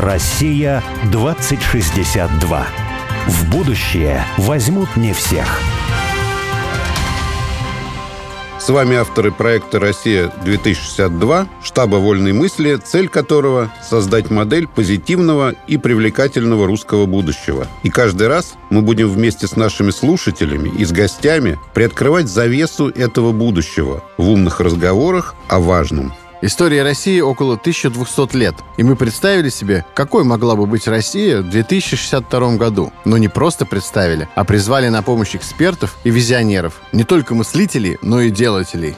Россия 2062. В будущее возьмут не всех. С вами авторы проекта «Россия-2062», штаба «Вольной мысли», цель которого – создать модель позитивного и привлекательного русского будущего. И каждый раз мы будем вместе с нашими слушателями и с гостями приоткрывать завесу этого будущего в умных разговорах о важном – История России около 1200 лет. И мы представили себе, какой могла бы быть Россия в 2062 году. Но не просто представили, а призвали на помощь экспертов и визионеров. Не только мыслителей, но и делателей.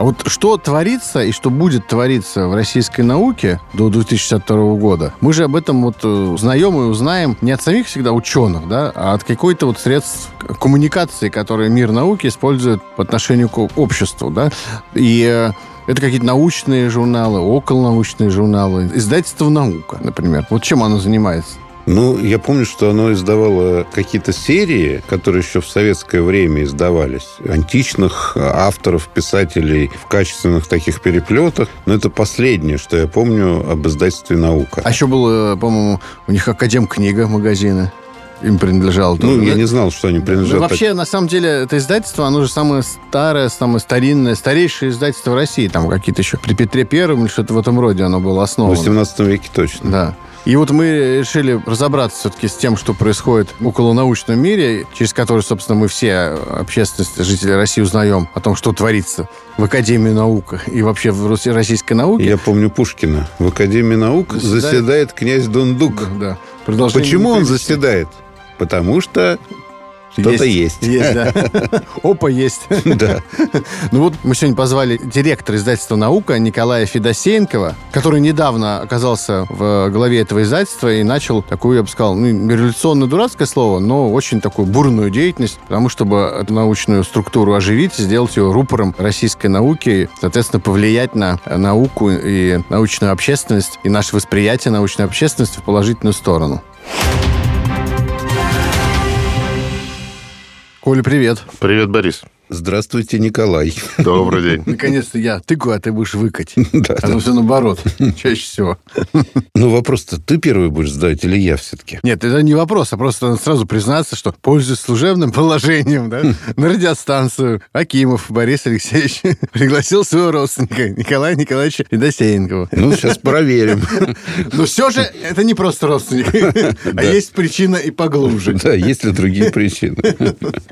А вот что творится и что будет твориться в российской науке до 2062 года, мы же об этом вот узнаем и узнаем не от самих всегда ученых, да, а от какой-то вот средств коммуникации, которые мир науки использует по отношению к обществу, да. И э, это какие-то научные журналы, околонаучные журналы, издательство «Наука», например. Вот чем оно занимается? Ну, я помню, что оно издавало какие-то серии, которые еще в советское время издавались. Античных авторов, писателей в качественных таких переплетах. Но это последнее, что я помню об издательстве «Наука». А еще было, по-моему, у них «Академ-книга» магазины им принадлежал. Ну, тоже, я да? не знал, что они принадлежат. Ну, вообще, на самом деле, это издательство, оно же самое старое, самое старинное, старейшее издательство в России. Там какие-то еще при Петре Первом или что-то в этом роде оно было основано. В 18 веке точно. Да. И вот мы решили разобраться все-таки с тем, что происходит в околонаучном мире, через который, собственно, мы все, общественность, жители России, узнаем о том, что творится в Академии наук и вообще в российской науке. Я помню Пушкина. В Академии наук заседает, заседает князь Дундук. Да. Почему он заседает? Потому что что-то есть. Есть, да. Опа, есть. Да. Ну вот мы сегодня позвали директора издательства «Наука» Николая Федосеенкова, который недавно оказался в главе этого издательства и начал такую, я бы сказал, ну, революционно дурацкое слово, но очень такую бурную деятельность, потому чтобы эту научную структуру оживить, сделать ее рупором российской науки, соответственно, повлиять на науку и научную общественность, и наше восприятие научной общественности в положительную сторону. Коля, привет. Привет, Борис. Здравствуйте, Николай. Добрый день. Наконец-то я тыкаю, а ты будешь выкать. Да, а ну все наоборот, чаще всего. Ну вопрос-то ты первый будешь задавать или я все-таки? Нет, это не вопрос, а просто надо сразу признаться, что пользуясь служебным положением, да, на радиостанцию Акимов Борис Алексеевич пригласил своего родственника Николая Николаевича Федосеенкова. Ну, сейчас проверим. Но все же это не просто родственник, а есть причина и поглубже. Да, есть ли другие причины.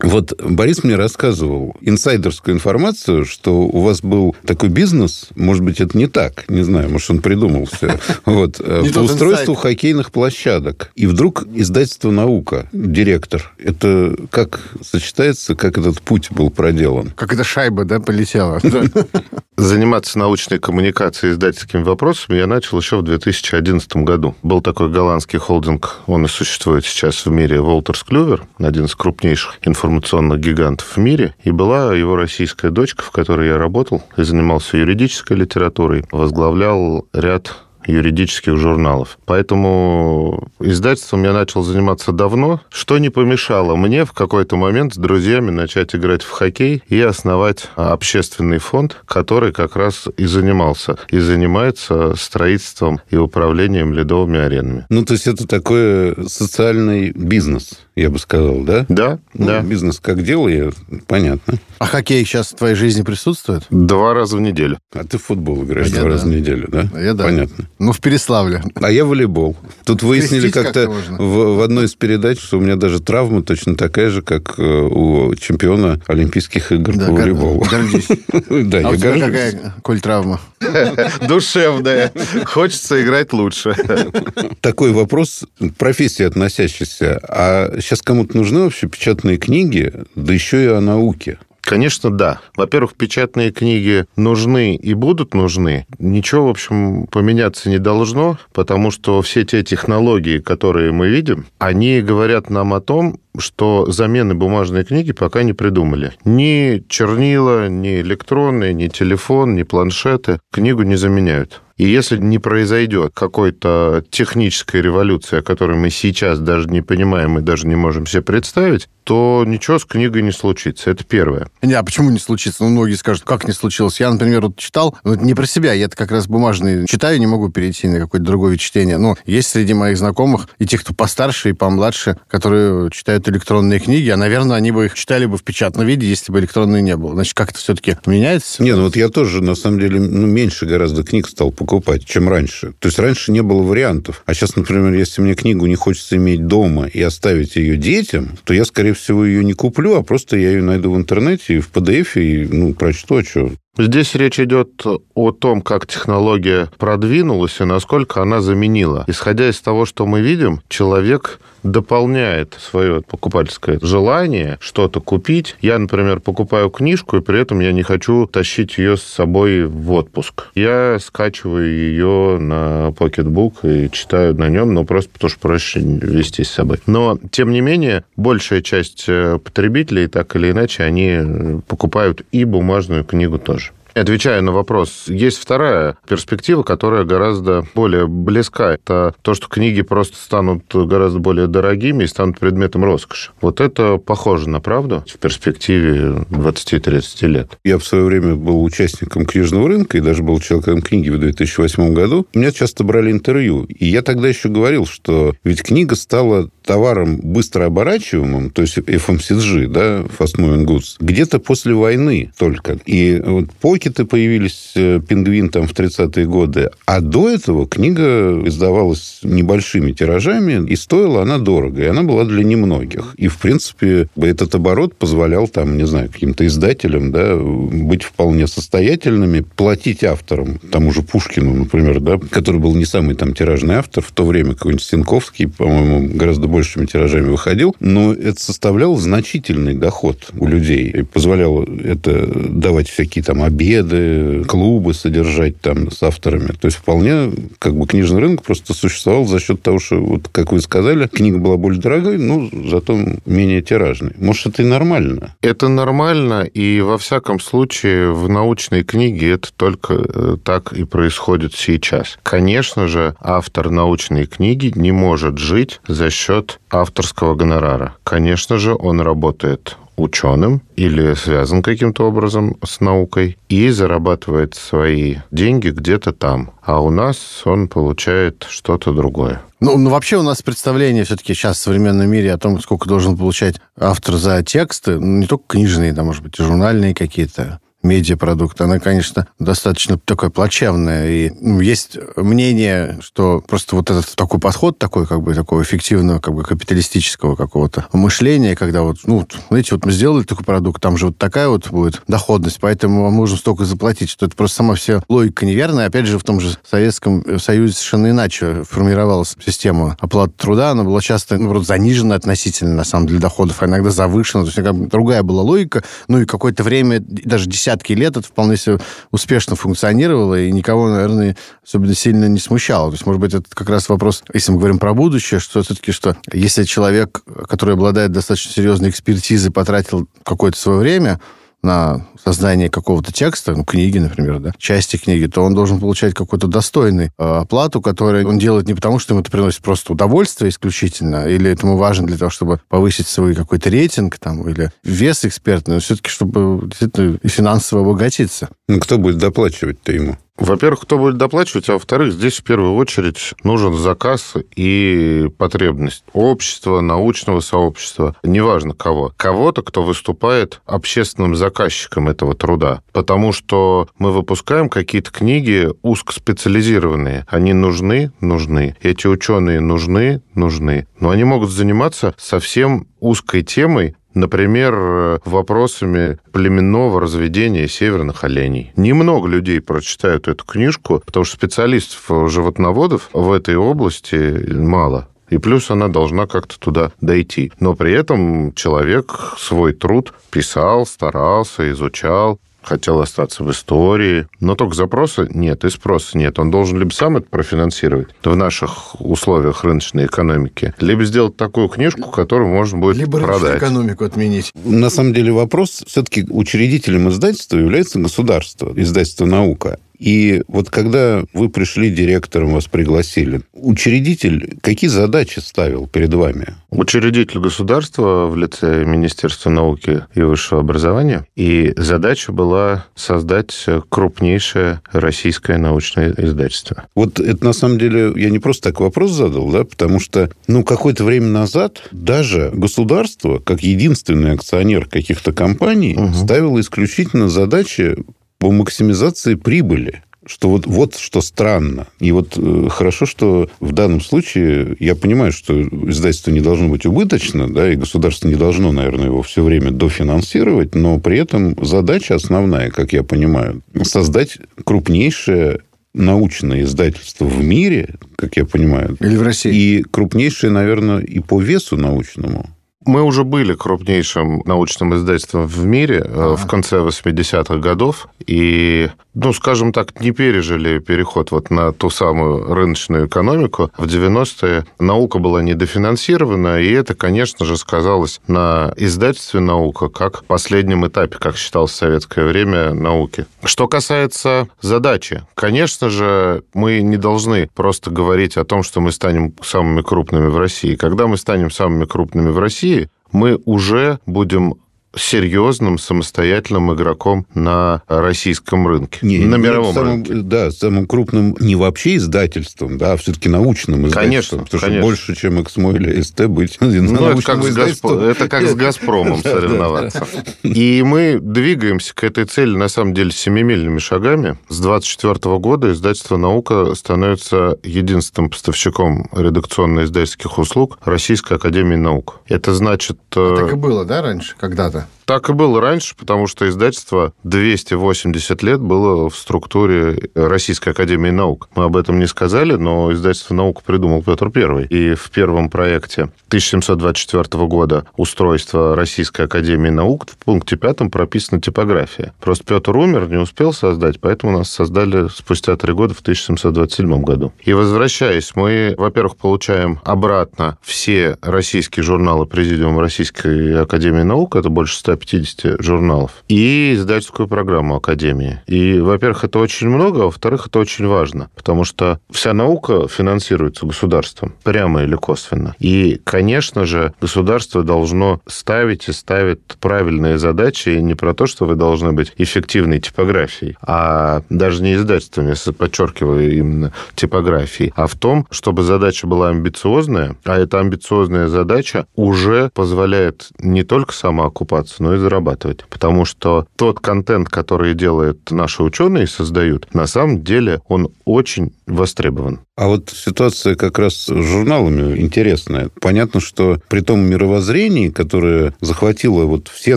Вот Борис мне рассказывал, инсайдерскую информацию, что у вас был такой бизнес, может быть, это не так, не знаю, может, он придумал все, вот, э, по устройству хоккейных площадок. И вдруг издательство «Наука», директор. Это как сочетается, как этот путь был проделан? Как эта шайба, да, полетела? Заниматься научной коммуникацией издательскими вопросами я начал еще в 2011 году. Был такой голландский холдинг, он и существует сейчас в мире, Волтерс Клювер, один из крупнейших информационных гигантов в мире. И была его российская дочка, в которой я работал и занимался юридической литературой, возглавлял ряд юридических журналов. Поэтому издательством я начал заниматься давно, что не помешало мне в какой-то момент с друзьями начать играть в хоккей и основать общественный фонд, который как раз и занимался, и занимается строительством и управлением ледовыми аренами. Ну, то есть это такой социальный бизнес, я бы сказал, да? Да, ну, да. Бизнес как дело, понятно. А хоккей сейчас в твоей жизни присутствует? Два раза в неделю. А ты в футбол играешь а два раза да. в неделю, да? А я да. Понятно. Ну, в Переславле. А я волейбол. Тут выяснили как-то в, в одной из передач, что у меня даже травма точно такая же, как э, у чемпиона Олимпийских игр да, по волейболу. Гордись. Да, а я тебя какая, Коль, травма? Душевная. Хочется играть лучше. Такой вопрос, профессии относящийся. А сейчас кому-то нужны вообще печатные книги, да еще и о науке? Конечно, да. Во-первых, печатные книги нужны и будут нужны. Ничего, в общем, поменяться не должно, потому что все те технологии, которые мы видим, они говорят нам о том, что замены бумажной книги пока не придумали. Ни чернила, ни электронные, ни телефон, ни планшеты книгу не заменяют. И если не произойдет какой-то технической революции, о которой мы сейчас даже не понимаем и даже не можем себе представить, то ничего с книгой не случится. Это первое. Не, а почему не случится? Ну, многие скажут, как не случилось. Я, например, вот читал, ну, не про себя, я это как раз бумажный читаю, не могу перейти на какое-то другое чтение. Но есть среди моих знакомых и тех, кто постарше и помладше, которые читают электронные книги, а, наверное, они бы их читали бы в печатном виде, если бы электронные не было. Значит, как это все-таки меняется? Не, ну вот я тоже, на самом деле, ну, меньше гораздо книг стал покупать, чем раньше. То есть раньше не было вариантов. А сейчас, например, если мне книгу не хочется иметь дома и оставить ее детям, то я, скорее всего, ее не куплю, а просто я ее найду в интернете и в PDF, и ну, прочту, а что. Здесь речь идет о том, как технология продвинулась и насколько она заменила. Исходя из того, что мы видим, человек дополняет свое покупательское желание что-то купить. Я, например, покупаю книжку, и при этом я не хочу тащить ее с собой в отпуск. Я скачиваю ее на покетбук и читаю на нем, но просто потому что проще вести с собой. Но, тем не менее, большая часть э, потребителей, так или иначе, они покупают и бумажную книгу тоже. Отвечая на вопрос, есть вторая перспектива, которая гораздо более близка. Это то, что книги просто станут гораздо более дорогими и станут предметом роскоши. Вот это похоже на правду в перспективе 20-30 лет. Я в свое время был участником книжного рынка и даже был человеком книги в 2008 году. Меня часто брали интервью. И я тогда еще говорил, что ведь книга стала товаром быстро оборачиваемым, то есть FMCG, да, Fast Moving Goods, где-то после войны только. И вот покеты появились, э, пингвин там в 30-е годы, а до этого книга издавалась небольшими тиражами, и стоила она дорого, и она была для немногих. И, в принципе, этот оборот позволял там, не знаю, каким-то издателям, да, быть вполне состоятельными, платить авторам, тому же Пушкину, например, да, который был не самый там тиражный автор, в то время какой-нибудь Стенковский, по-моему, гораздо больше большими тиражами выходил, но это составляло значительный доход у людей. И позволяло это давать всякие там обеды, клубы содержать там с авторами. То есть вполне как бы книжный рынок просто существовал за счет того, что, вот как вы сказали, книга была более дорогой, но зато менее тиражной. Может, это и нормально? Это нормально, и во всяком случае в научной книге это только э, так и происходит сейчас. Конечно же, автор научной книги не может жить за счет авторского гонорара. Конечно же, он работает ученым или связан каким-то образом с наукой и зарабатывает свои деньги где-то там. А у нас он получает что-то другое. Ну, ну, вообще у нас представление все-таки сейчас в современном мире о том, сколько должен получать автор за тексты, ну, не только книжные, да, может быть, и журнальные какие-то медиапродукт, она, конечно, достаточно такая плачевная. И ну, есть мнение, что просто вот этот такой подход, такой как бы такого эффективного, как бы капиталистического какого-то мышления, когда вот, ну, знаете, вот мы сделали такой продукт, там же вот такая вот будет доходность, поэтому вам нужно столько заплатить, что это просто сама вся логика неверная. Опять же, в том же Советском Союзе совершенно иначе формировалась система оплаты труда, она была часто, ну, занижена относительно, на самом деле, доходов, а иногда завышена, то есть другая была логика, ну и какое-то время, даже десятки десятки лет это вполне себе успешно функционировало, и никого, наверное, особенно сильно не смущало. То есть, может быть, это как раз вопрос, если мы говорим про будущее, что все-таки, что если человек, который обладает достаточно серьезной экспертизой, потратил какое-то свое время, на создание какого-то текста, ну, книги, например, да, части книги, то он должен получать какую-то достойную э, оплату, которую он делает не потому, что ему это приносит просто удовольствие исключительно, или этому важно для того, чтобы повысить свой какой-то рейтинг там, или вес экспертный, но все-таки, чтобы действительно финансово обогатиться. Ну, кто будет доплачивать-то ему? Во-первых, кто будет доплачивать, а во-вторых, здесь в первую очередь нужен заказ и потребность общества, научного сообщества, неважно кого. Кого-то, кто выступает общественным заказчиком этого труда. Потому что мы выпускаем какие-то книги узкоспециализированные. Они нужны? Нужны. Эти ученые нужны? Нужны. Но они могут заниматься совсем узкой темой, Например, вопросами племенного разведения северных оленей. Немного людей прочитают эту книжку, потому что специалистов-животноводов в этой области мало. И плюс она должна как-то туда дойти. Но при этом человек свой труд писал, старался, изучал, хотел остаться в истории, но только запроса нет и спроса нет. Он должен либо сам это профинансировать в наших условиях рыночной экономики, либо сделать такую книжку, которую можно будет либо продать. Либо экономику отменить. На самом деле вопрос, все-таки учредителем издательства является государство, издательство «Наука». И вот когда вы пришли директором, вас пригласили, учредитель какие задачи ставил перед вами? Учредитель государства в лице Министерства науки и высшего образования. И задача была создать крупнейшее российское научное издательство. Вот это на самом деле я не просто так вопрос задал, да, потому что, ну, какое-то время назад даже государство, как единственный акционер каких-то компаний, угу. ставило исключительно задачи по максимизации прибыли что вот, вот что странно. И вот э, хорошо, что в данном случае я понимаю, что издательство не должно быть убыточно, да, и государство не должно, наверное, его все время дофинансировать, но при этом задача основная, как я понимаю, создать крупнейшее научное издательство в мире, как я понимаю. Или в России. И крупнейшее, наверное, и по весу научному. Мы уже были крупнейшим научным издательством в мире а. в конце 80-х годов. И ну, скажем так, не пережили переход вот на ту самую рыночную экономику. В 90-е наука была недофинансирована, и это, конечно же, сказалось на издательстве «Наука» как последнем этапе, как считалось в советское время, науки. Что касается задачи, конечно же, мы не должны просто говорить о том, что мы станем самыми крупными в России. Когда мы станем самыми крупными в России, мы уже будем серьезным самостоятельным игроком на российском рынке, не, на не мировом самым, рынке. Да, самым крупным не вообще издательством, да, а все-таки научным издательством. Конечно, потому конечно. что больше, чем Эксмо или СТ быть ну, это как, с Газп... это как с «Газпромом» соревноваться. И мы двигаемся к этой цели, на самом деле, семимильными шагами. С 24 года издательство «Наука» становится единственным поставщиком редакционно-издательских услуг Российской Академии Наук. Это значит... А так и было, да, раньше, когда-то? Так и было раньше, потому что издательство 280 лет было в структуре Российской Академии Наук. Мы об этом не сказали, но издательство наук придумал Петр I. И в первом проекте 1724 года устройство Российской Академии Наук в пункте пятом прописана типография. Просто Петр умер, не успел создать, поэтому нас создали спустя три года в 1727 году. И возвращаясь, мы, во-первых, получаем обратно все российские журналы Президиума Российской Академии Наук, это больше 100 150 журналов, и издательскую программу Академии. И, во-первых, это очень много, а во-вторых, это очень важно, потому что вся наука финансируется государством, прямо или косвенно. И, конечно же, государство должно ставить и ставит правильные задачи, и не про то, что вы должны быть эффективной типографией, а даже не издательством, я подчеркиваю именно типографией, а в том, чтобы задача была амбициозная, а эта амбициозная задача уже позволяет не только самоокупаться, но но и зарабатывать. Потому что тот контент, который делают наши ученые и создают, на самом деле он очень востребован. А вот ситуация как раз с журналами интересная. Понятно, что при том мировоззрении, которое захватило вот все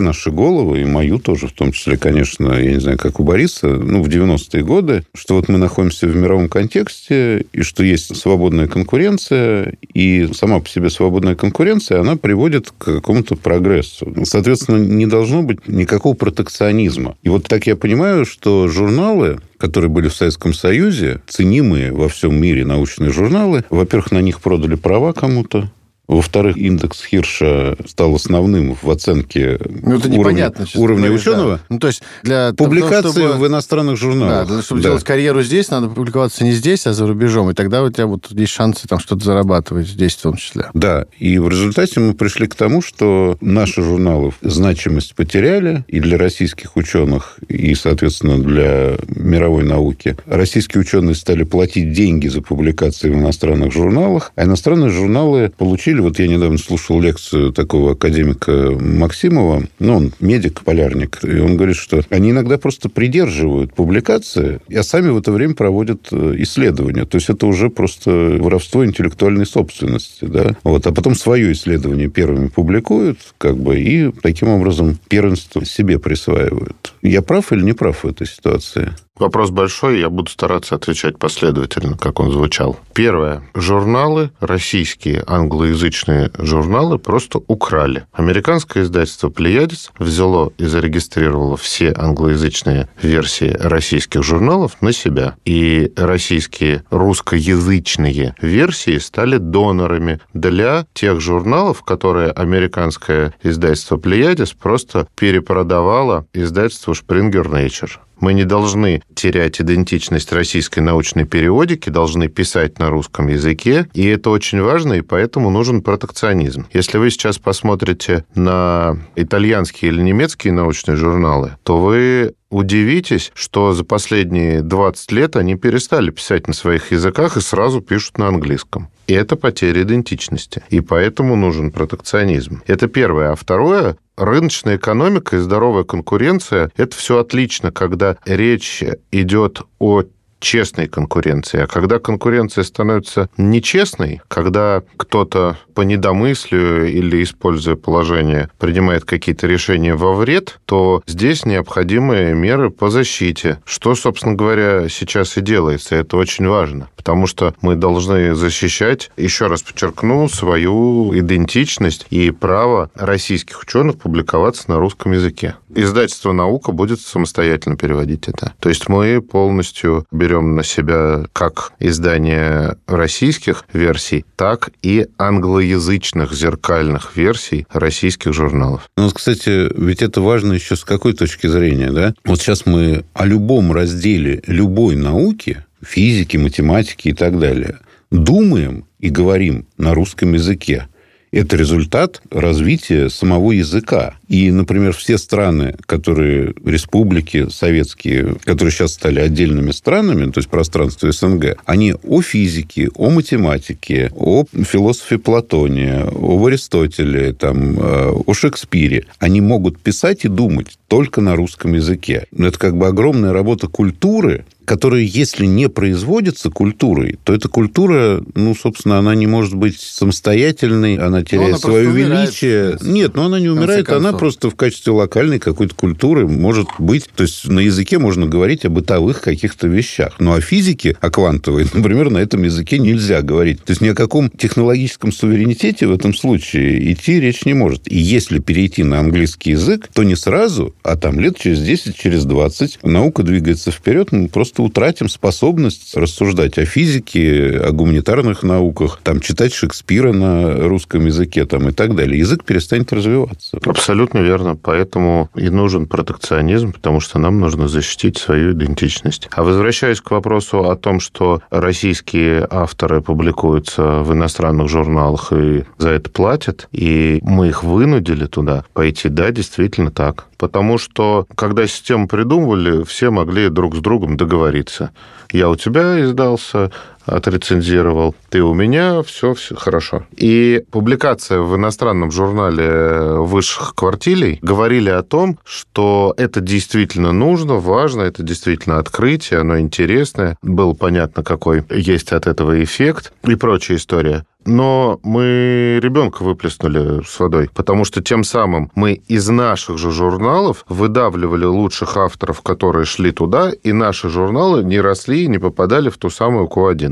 наши головы, и мою тоже, в том числе, конечно, я не знаю, как у Бориса, ну, в 90-е годы, что вот мы находимся в мировом контексте, и что есть свободная конкуренция, и сама по себе свободная конкуренция, она приводит к какому-то прогрессу. Соответственно, не должно быть никакого протекционизма. И вот так я понимаю, что журналы, которые были в Советском Союзе, ценимые во всем мире научные журналы, во-первых, на них продали права кому-то, во-вторых, индекс Хирша стал основным в оценке ну, это уровня, уровня говоришь, ученого. Да. Ну, то есть для Публикации того, чтобы... в иностранных журналах. Да, чтобы да. делать карьеру здесь, надо публиковаться не здесь, а за рубежом. И тогда у тебя вот есть шансы там что-то зарабатывать здесь в том числе. Да, и в результате мы пришли к тому, что наши журналы значимость потеряли и для российских ученых, и, соответственно, для мировой науки. Российские ученые стали платить деньги за публикации в иностранных журналах, а иностранные журналы получили вот я недавно слушал лекцию такого академика Максимова, ну, он медик, полярник, и он говорит, что они иногда просто придерживают публикации, а сами в это время проводят э, исследования. То есть это уже просто воровство интеллектуальной собственности, да. Вот, а потом свое исследование первыми публикуют, как бы, и таким образом первенство себе присваивают. Я прав или не прав в этой ситуации? Вопрос большой, я буду стараться отвечать последовательно, как он звучал. Первое. Журналы, российские англоязычные журналы, просто украли. Американское издательство «Плеядис» взяло и зарегистрировало все англоязычные версии российских журналов на себя. И российские русскоязычные версии стали донорами для тех журналов, которые американское издательство «Плеядис» просто перепродавало издательству «Springer Nature». Мы не должны терять идентичность российской научной периодики, должны писать на русском языке, и это очень важно, и поэтому нужен протекционизм. Если вы сейчас посмотрите на итальянские или немецкие научные журналы, то вы удивитесь, что за последние 20 лет они перестали писать на своих языках и сразу пишут на английском. И это потеря идентичности. И поэтому нужен протекционизм. Это первое. А второе, рыночная экономика и здоровая конкуренция – это все отлично, когда речь идет о честной конкуренции. А когда конкуренция становится нечестной, когда кто-то по недомыслию или используя положение принимает какие-то решения во вред, то здесь необходимые меры по защите. Что, собственно говоря, сейчас и делается. Это очень важно, потому что мы должны защищать, еще раз подчеркну, свою идентичность и право российских ученых публиковаться на русском языке. Издательство «Наука» будет самостоятельно переводить это. То есть мы полностью берем на себя как издание российских версий, так и англоязычных зеркальных версий российских журналов. Ну, кстати, ведь это важно еще с какой точки зрения, да? Вот сейчас мы о любом разделе любой науки, физики, математики и так далее, думаем и говорим на русском языке. Это результат развития самого языка. И, например, все страны, которые, республики советские, которые сейчас стали отдельными странами, то есть пространство СНГ, они о физике, о математике, о философе Платоне, об Аристотеле, там, э, о Шекспире, они могут писать и думать только на русском языке. Это как бы огромная работа культуры, которая, если не производится культурой, то эта культура, ну, собственно, она не может быть самостоятельной, она теряет она свое величие. Нет, но она не умирает, она просто в качестве локальной какой-то культуры может быть. То есть на языке можно говорить о бытовых каких-то вещах. Но о физике, о квантовой, например, на этом языке нельзя говорить. То есть ни о каком технологическом суверенитете в этом случае идти речь не может. И если перейти на английский язык, то не сразу, а там лет через 10, через 20 наука двигается вперед, мы просто просто утратим способность рассуждать о физике, о гуманитарных науках, там, читать Шекспира на русском языке там, и так далее. Язык перестанет развиваться. Абсолютно верно. Поэтому и нужен протекционизм, потому что нам нужно защитить свою идентичность. А возвращаясь к вопросу о том, что российские авторы публикуются в иностранных журналах и за это платят, и мы их вынудили туда пойти, да, действительно так. Потому что, когда систему придумывали, все могли друг с другом договориться. Я у тебя издался, отрецензировал, ты у меня, все, все хорошо. И публикация в иностранном журнале высших квартилей говорили о том, что это действительно нужно, важно, это действительно открытие, оно интересное. Было понятно, какой есть от этого эффект и прочая история но мы ребенка выплеснули с водой, потому что тем самым мы из наших же журналов выдавливали лучших авторов, которые шли туда, и наши журналы не росли и не попадали в ту самую Q1.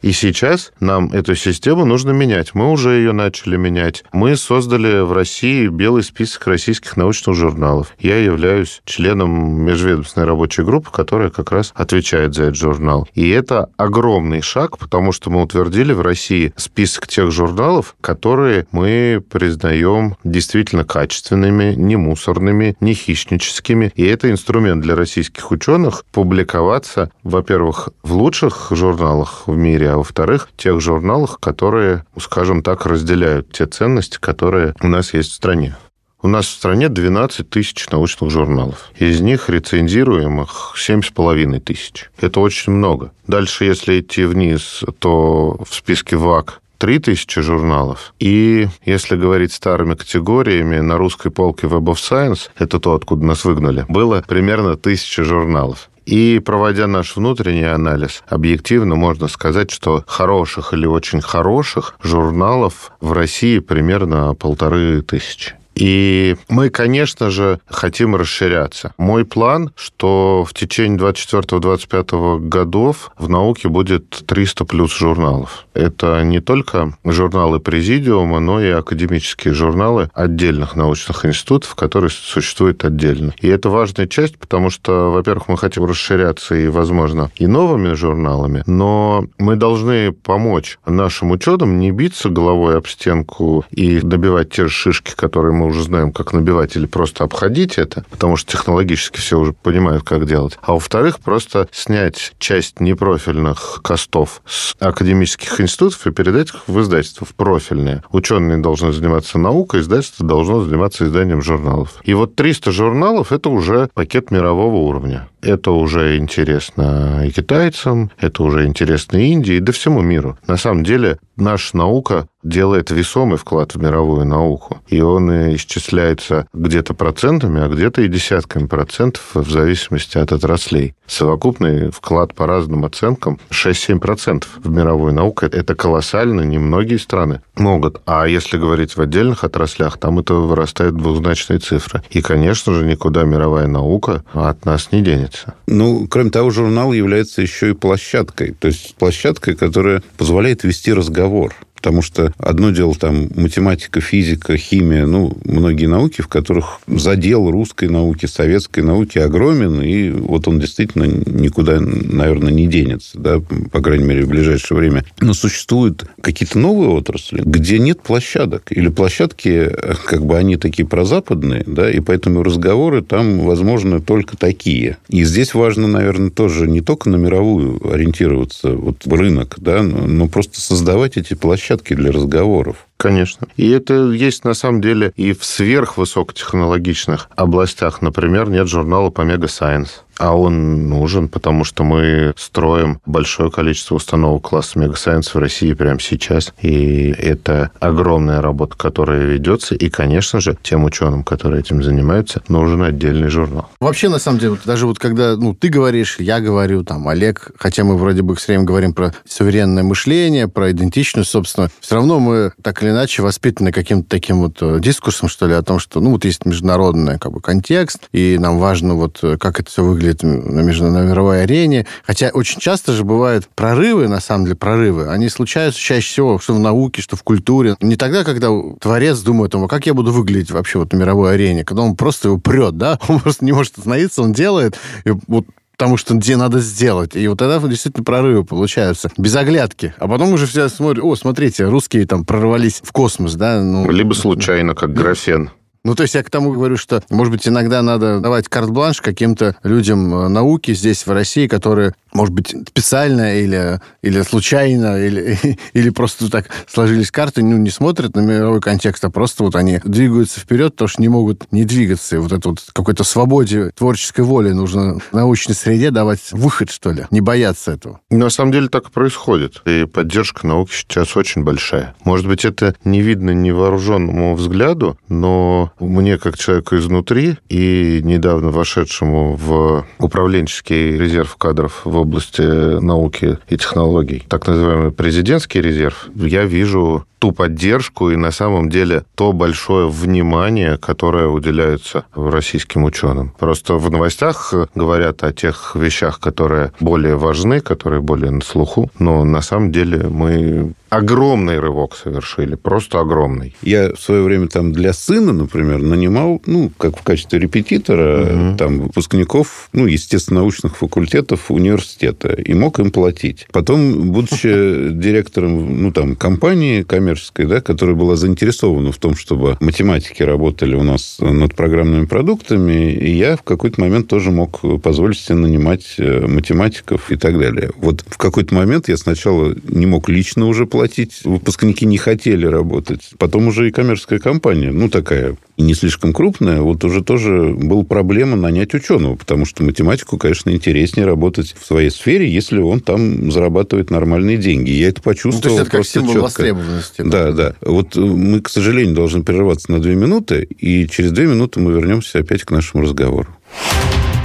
И сейчас нам эту систему нужно менять. Мы уже ее начали менять. Мы создали в России белый список российских научных журналов. Я являюсь членом межведомственной рабочей группы, которая как раз отвечает за этот журнал. И это огромный шаг, потому что мы утвердили в России список тех журналов, которые мы признаем действительно качественными, не мусорными, не хищническими. И это инструмент для российских ученых публиковаться, во-первых, в лучших журналах в мире, а во-вторых, тех журналах, которые, скажем так, разделяют те ценности, которые у нас есть в стране. У нас в стране 12 тысяч научных журналов. Из них рецензируемых 7,5 тысяч. Это очень много. Дальше, если идти вниз, то в списке ВАК 3000 журналов. И если говорить старыми категориями, на русской полке Web of Science, это то, откуда нас выгнали, было примерно 1000 журналов. И проводя наш внутренний анализ, объективно можно сказать, что хороших или очень хороших журналов в России примерно полторы тысячи. И мы, конечно же, хотим расширяться. Мой план, что в течение 24-25 годов в науке будет 300 плюс журналов. Это не только журналы Президиума, но и академические журналы отдельных научных институтов, которые существуют отдельно. И это важная часть, потому что, во-первых, мы хотим расширяться и, возможно, и новыми журналами, но мы должны помочь нашим ученым не биться головой об стенку и добивать те же шишки, которые мы уже знаем, как набивать или просто обходить это, потому что технологически все уже понимают, как делать. А во-вторых, просто снять часть непрофильных костов с академических институтов и передать их в издательство, в профильные. Ученые должны заниматься наукой, издательство должно заниматься изданием журналов. И вот 300 журналов – это уже пакет мирового уровня. Это уже интересно и китайцам, это уже интересно Индии, да всему миру. На самом деле наша наука делает весомый вклад в мировую науку. И он исчисляется где-то процентами, а где-то и десятками процентов в зависимости от отраслей. Совокупный вклад по разным оценкам 6-7% в мировую науку. Это колоссально, немногие страны могут. А если говорить в отдельных отраслях, там это вырастает в двузначные цифры. И, конечно же, никуда мировая наука от нас не денется. Ну, кроме того, журнал является еще и площадкой. То есть площадкой, которая позволяет вести разговор. Потому что одно дело там математика, физика, химия, ну, многие науки, в которых задел русской науки, советской науки огромен, и вот он действительно никуда, наверное, не денется, да, по крайней мере, в ближайшее время. Но существуют какие-то новые отрасли, где нет площадок, или площадки, как бы они такие прозападные, да, и поэтому разговоры там возможны только такие. И здесь важно, наверное, тоже не только на мировую ориентироваться, вот рынок, да, но просто создавать эти площадки площадки для разговоров. Конечно. И это есть на самом деле и в сверхвысокотехнологичных областях. Например, нет журнала по Science. А он нужен, потому что мы строим большое количество установок класса Science в России прямо сейчас. И это огромная работа, которая ведется. И, конечно же, тем ученым, которые этим занимаются, нужен отдельный журнал. Вообще, на самом деле, даже вот когда ну, ты говоришь, я говорю, там, Олег, хотя мы вроде бы все время говорим про суверенное мышление, про идентичность, собственно, все равно мы так или или иначе воспитаны каким-то таким вот э, дискурсом, что ли, о том, что, ну, вот есть международный как бы контекст, и нам важно вот, э, как это все выглядит на, международной арене. Хотя очень часто же бывают прорывы, на самом деле, прорывы. Они случаются чаще всего, что в науке, что в культуре. Не тогда, когда творец думает том, как я буду выглядеть вообще вот на мировой арене, когда он просто его прет, да, он просто не может остановиться, он делает, и вот потому что где надо сделать. И вот тогда действительно прорывы получаются. Без оглядки. А потом уже все смотрят, о, смотрите, русские там прорвались в космос, да? Ну, Либо случайно, как графен. Ну, то есть я к тому говорю, что, может быть, иногда надо давать карт-бланш каким-то людям э, науки здесь, в России, которые может быть, специально или, или случайно, или, или просто так сложились карты, ну, не смотрят на мировой контекст, а просто вот они двигаются вперед, потому что не могут не двигаться. И вот это вот какой-то свободе творческой воли нужно в научной среде давать выход, что ли, не бояться этого. На самом деле так и происходит. И поддержка науки сейчас очень большая. Может быть, это не видно невооруженному взгляду, но мне, как человеку изнутри и недавно вошедшему в управленческий резерв кадров в области науки и технологий, так называемый президентский резерв, я вижу ту поддержку и на самом деле то большое внимание, которое уделяется российским ученым. Просто в новостях говорят о тех вещах, которые более важны, которые более на слуху, но на самом деле мы огромный рывок совершили, просто огромный. Я в свое время там для сына, например, нанимал, ну, как в качестве репетитора, угу. там, выпускников, ну, естественно-научных факультетов университета, и мог им платить. Потом, будучи директором, ну, там, компании коммерческой, да, которая была заинтересована в том, чтобы математики работали у нас над программными продуктами, и я в какой-то момент тоже мог позволить себе нанимать э, математиков и так далее. Вот в какой-то момент я сначала не мог лично уже платить, платить. Выпускники не хотели работать. Потом уже и коммерческая компания, ну, такая не слишком крупная, вот уже тоже была проблема нанять ученого, потому что математику, конечно, интереснее работать в своей сфере, если он там зарабатывает нормальные деньги. Я это почувствовал ну, то есть это как символ четко. востребованности. Да, да. Вот мы, к сожалению, должны прерываться на две минуты, и через две минуты мы вернемся опять к нашему разговору.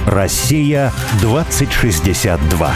Россия 2062.